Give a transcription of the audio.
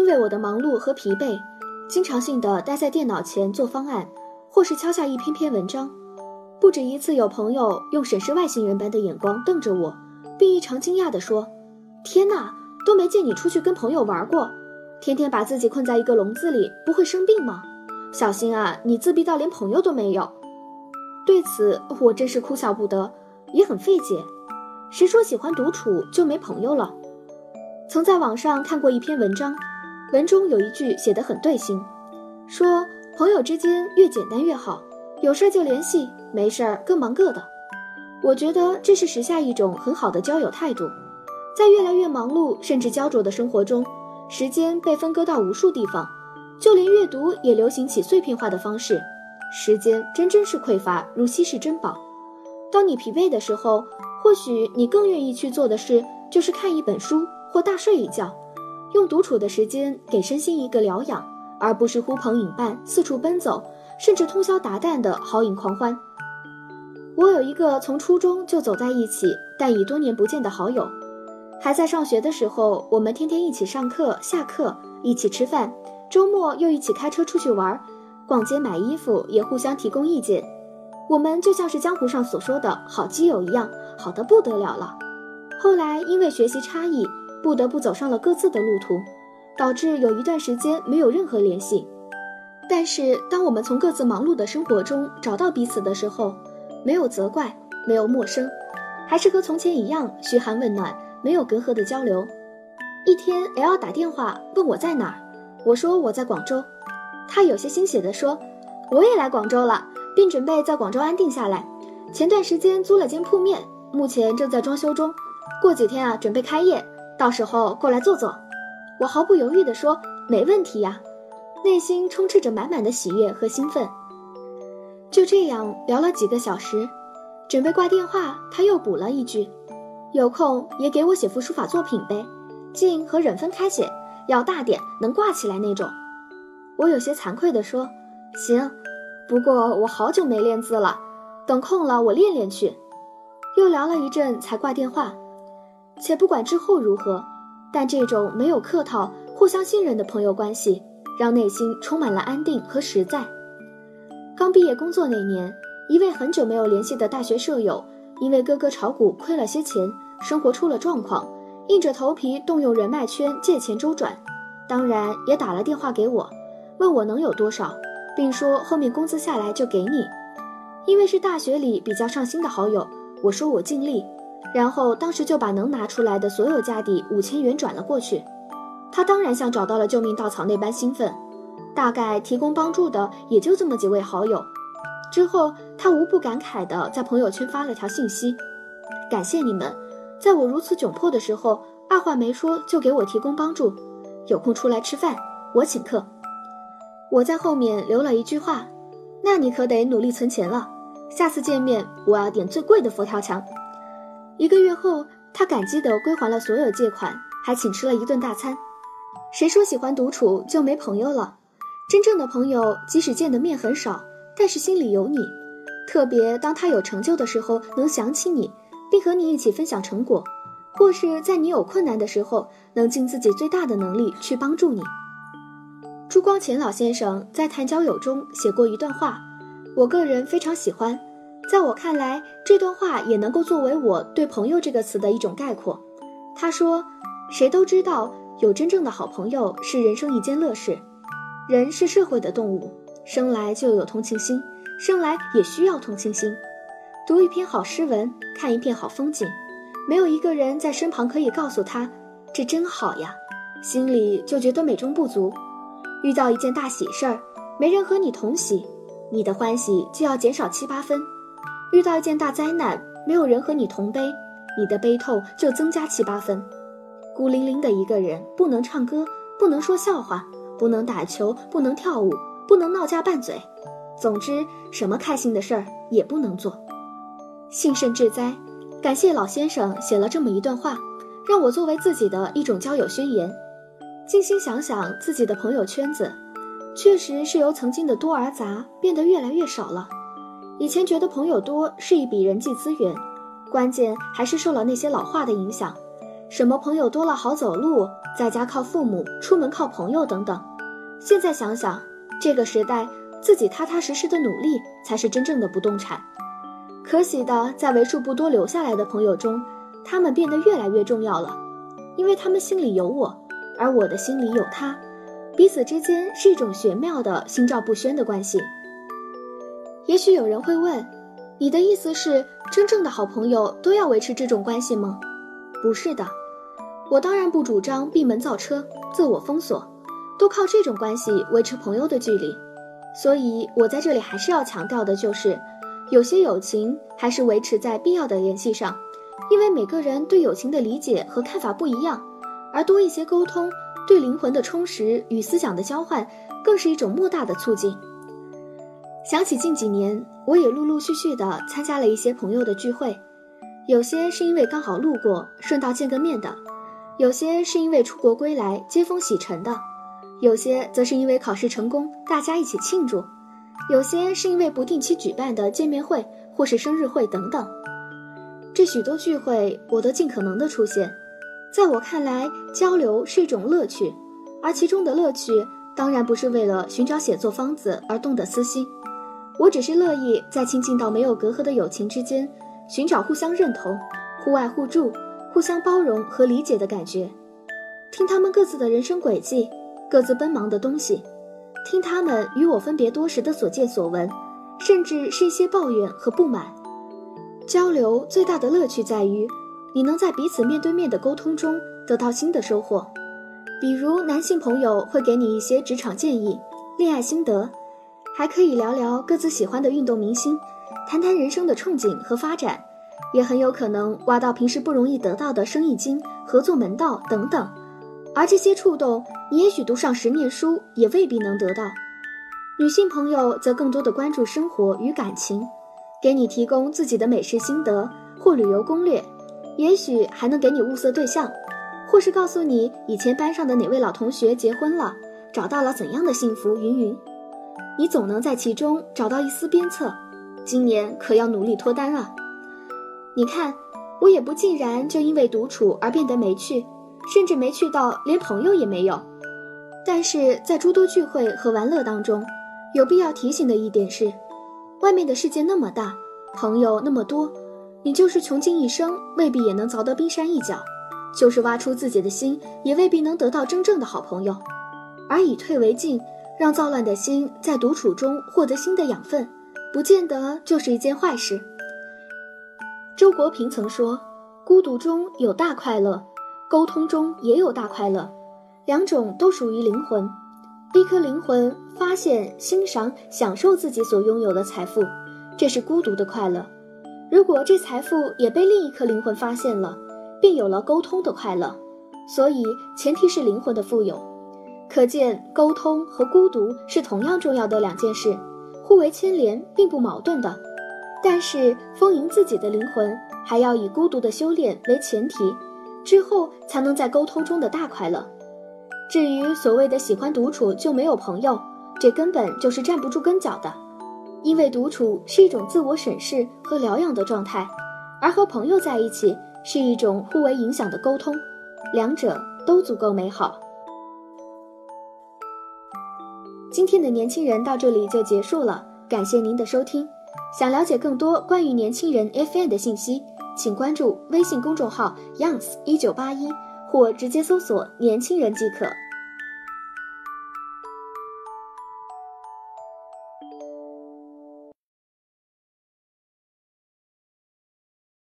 因为我的忙碌和疲惫，经常性的待在电脑前做方案，或是敲下一篇篇文章。不止一次有朋友用审视外星人般的眼光瞪着我，并异常惊讶地说：“天哪，都没见你出去跟朋友玩过，天天把自己困在一个笼子里，不会生病吗？小心啊，你自闭到连朋友都没有。”对此，我真是哭笑不得，也很费解。谁说喜欢独处就没朋友了？曾在网上看过一篇文章。文中有一句写得很对心，说朋友之间越简单越好，有事就联系，没事儿各忙各的。我觉得这是时下一种很好的交友态度。在越来越忙碌甚至焦灼的生活中，时间被分割到无数地方，就连阅读也流行起碎片化的方式，时间真真是匮乏，如稀世珍宝。当你疲惫的时候，或许你更愿意去做的事就是看一本书或大睡一觉。用独处的时间给身心一个疗养，而不是呼朋引伴四处奔走，甚至通宵达旦的豪饮狂欢。我有一个从初中就走在一起，但已多年不见的好友。还在上学的时候，我们天天一起上课、下课，一起吃饭，周末又一起开车出去玩，逛街买衣服，也互相提供意见。我们就像是江湖上所说的好基友一样，好的不得了了。后来因为学习差异。不得不走上了各自的路途，导致有一段时间没有任何联系。但是，当我们从各自忙碌的生活中找到彼此的时候，没有责怪，没有陌生，还是和从前一样嘘寒问暖，没有隔阂的交流。一天，L 打电话问我在哪儿，我说我在广州。他有些欣喜地说：“我也来广州了，并准备在广州安定下来。前段时间租了间铺面，目前正在装修中，过几天啊，准备开业。”到时候过来坐坐，我毫不犹豫地说没问题呀，内心充斥着满满的喜悦和兴奋。就这样聊了几个小时，准备挂电话，他又补了一句：“有空也给我写幅书法作品呗，静和忍分开写，要大点，能挂起来那种。”我有些惭愧地说：“行，不过我好久没练字了，等空了我练练去。”又聊了一阵才挂电话。且不管之后如何，但这种没有客套、互相信任的朋友关系，让内心充满了安定和实在。刚毕业工作那年，一位很久没有联系的大学舍友，因为哥哥炒股亏了些钱，生活出了状况，硬着头皮动用人脉圈借钱周转，当然也打了电话给我，问我能有多少，并说后面工资下来就给你。因为是大学里比较上心的好友，我说我尽力。然后当时就把能拿出来的所有家底五千元转了过去，他当然像找到了救命稻草那般兴奋。大概提供帮助的也就这么几位好友。之后他无不感慨地在朋友圈发了条信息：“感谢你们，在我如此窘迫的时候，二话没说就给我提供帮助。有空出来吃饭，我请客。”我在后面留了一句话：“那你可得努力存钱了，下次见面我要点最贵的佛跳墙。”一个月后，他感激地归还了所有借款，还请吃了一顿大餐。谁说喜欢独处就没朋友了？真正的朋友，即使见的面很少，但是心里有你。特别当他有成就的时候，能想起你，并和你一起分享成果；或是在你有困难的时候，能尽自己最大的能力去帮助你。朱光潜老先生在谈交友中写过一段话，我个人非常喜欢。在我看来，这段话也能够作为我对“朋友”这个词的一种概括。他说：“谁都知道，有真正的好朋友是人生一件乐事。人是社会的动物，生来就有同情心，生来也需要同情心。读一篇好诗文，看一片好风景，没有一个人在身旁可以告诉他这真好呀，心里就觉得美中不足。遇到一件大喜事儿，没人和你同喜，你的欢喜就要减少七八分。”遇到一件大灾难，没有人和你同悲，你的悲痛就增加七八分。孤零零的一个人，不能唱歌，不能说笑话，不能打球，不能跳舞，不能闹架拌嘴，总之什么开心的事儿也不能做。幸甚至哉！感谢老先生写了这么一段话，让我作为自己的一种交友宣言。静心想想自己的朋友圈子，确实是由曾经的多而杂变得越来越少了。以前觉得朋友多是一笔人际资源，关键还是受了那些老话的影响，什么朋友多了好走路，在家靠父母，出门靠朋友等等。现在想想，这个时代自己踏踏实实的努力才是真正的不动产。可喜的，在为数不多留下来的朋友中，他们变得越来越重要了，因为他们心里有我，而我的心里有他，彼此之间是一种玄妙的心照不宣的关系。也许有人会问，你的意思是，真正的好朋友都要维持这种关系吗？不是的，我当然不主张闭门造车、自我封锁，都靠这种关系维持朋友的距离。所以我在这里还是要强调的就是。有些友情还是维持在必要的联系上，因为每个人对友情的理解和看法不一样，而多一些沟通，对灵魂的充实与思想的交换，更是一种莫大的促进。想起近几年，我也陆陆续续的参加了一些朋友的聚会，有些是因为刚好路过，顺道见个面的；有些是因为出国归来，接风洗尘的；有些则是因为考试成功，大家一起庆祝。有些是因为不定期举办的见面会或是生日会等等，这许多聚会我都尽可能的出现。在我看来，交流是一种乐趣，而其中的乐趣当然不是为了寻找写作方子而动的私心。我只是乐意在亲近到没有隔阂的友情之间，寻找互相认同、互爱互助、互相包容和理解的感觉，听他们各自的人生轨迹，各自奔忙的东西。听他们与我分别多时的所见所闻，甚至是一些抱怨和不满。交流最大的乐趣在于，你能在彼此面对面的沟通中得到新的收获。比如，男性朋友会给你一些职场建议、恋爱心得，还可以聊聊各自喜欢的运动明星，谈谈人生的憧憬和发展，也很有可能挖到平时不容易得到的生意经、合作门道等等。而这些触动，你也许读上十年书也未必能得到。女性朋友则更多的关注生活与感情，给你提供自己的美食心得或旅游攻略，也许还能给你物色对象，或是告诉你以前班上的哪位老同学结婚了，找到了怎样的幸福，云云。你总能在其中找到一丝鞭策。今年可要努力脱单啊！你看，我也不尽然就因为独处而变得没趣。甚至没趣到，连朋友也没有。但是在诸多聚会和玩乐当中，有必要提醒的一点是，外面的世界那么大，朋友那么多，你就是穷尽一生，未必也能凿得冰山一角；就是挖出自己的心，也未必能得到真正的好朋友。而以退为进，让躁乱的心在独处中获得新的养分，不见得就是一件坏事。周国平曾说：“孤独中有大快乐。”沟通中也有大快乐，两种都属于灵魂。一颗灵魂发现、欣赏、享受自己所拥有的财富，这是孤独的快乐。如果这财富也被另一颗灵魂发现了，便有了沟通的快乐。所以，前提是灵魂的富有。可见，沟通和孤独是同样重要的两件事，互为牵连，并不矛盾的。但是，丰盈自己的灵魂，还要以孤独的修炼为前提。之后才能在沟通中的大快乐。至于所谓的喜欢独处就没有朋友，这根本就是站不住跟脚的。因为独处是一种自我审视和疗养的状态，而和朋友在一起是一种互为影响的沟通，两者都足够美好。今天的年轻人到这里就结束了，感谢您的收听。想了解更多关于年轻人 FM 的信息。请关注微信公众号 youngs 一九八一，或直接搜索“年轻人”即可。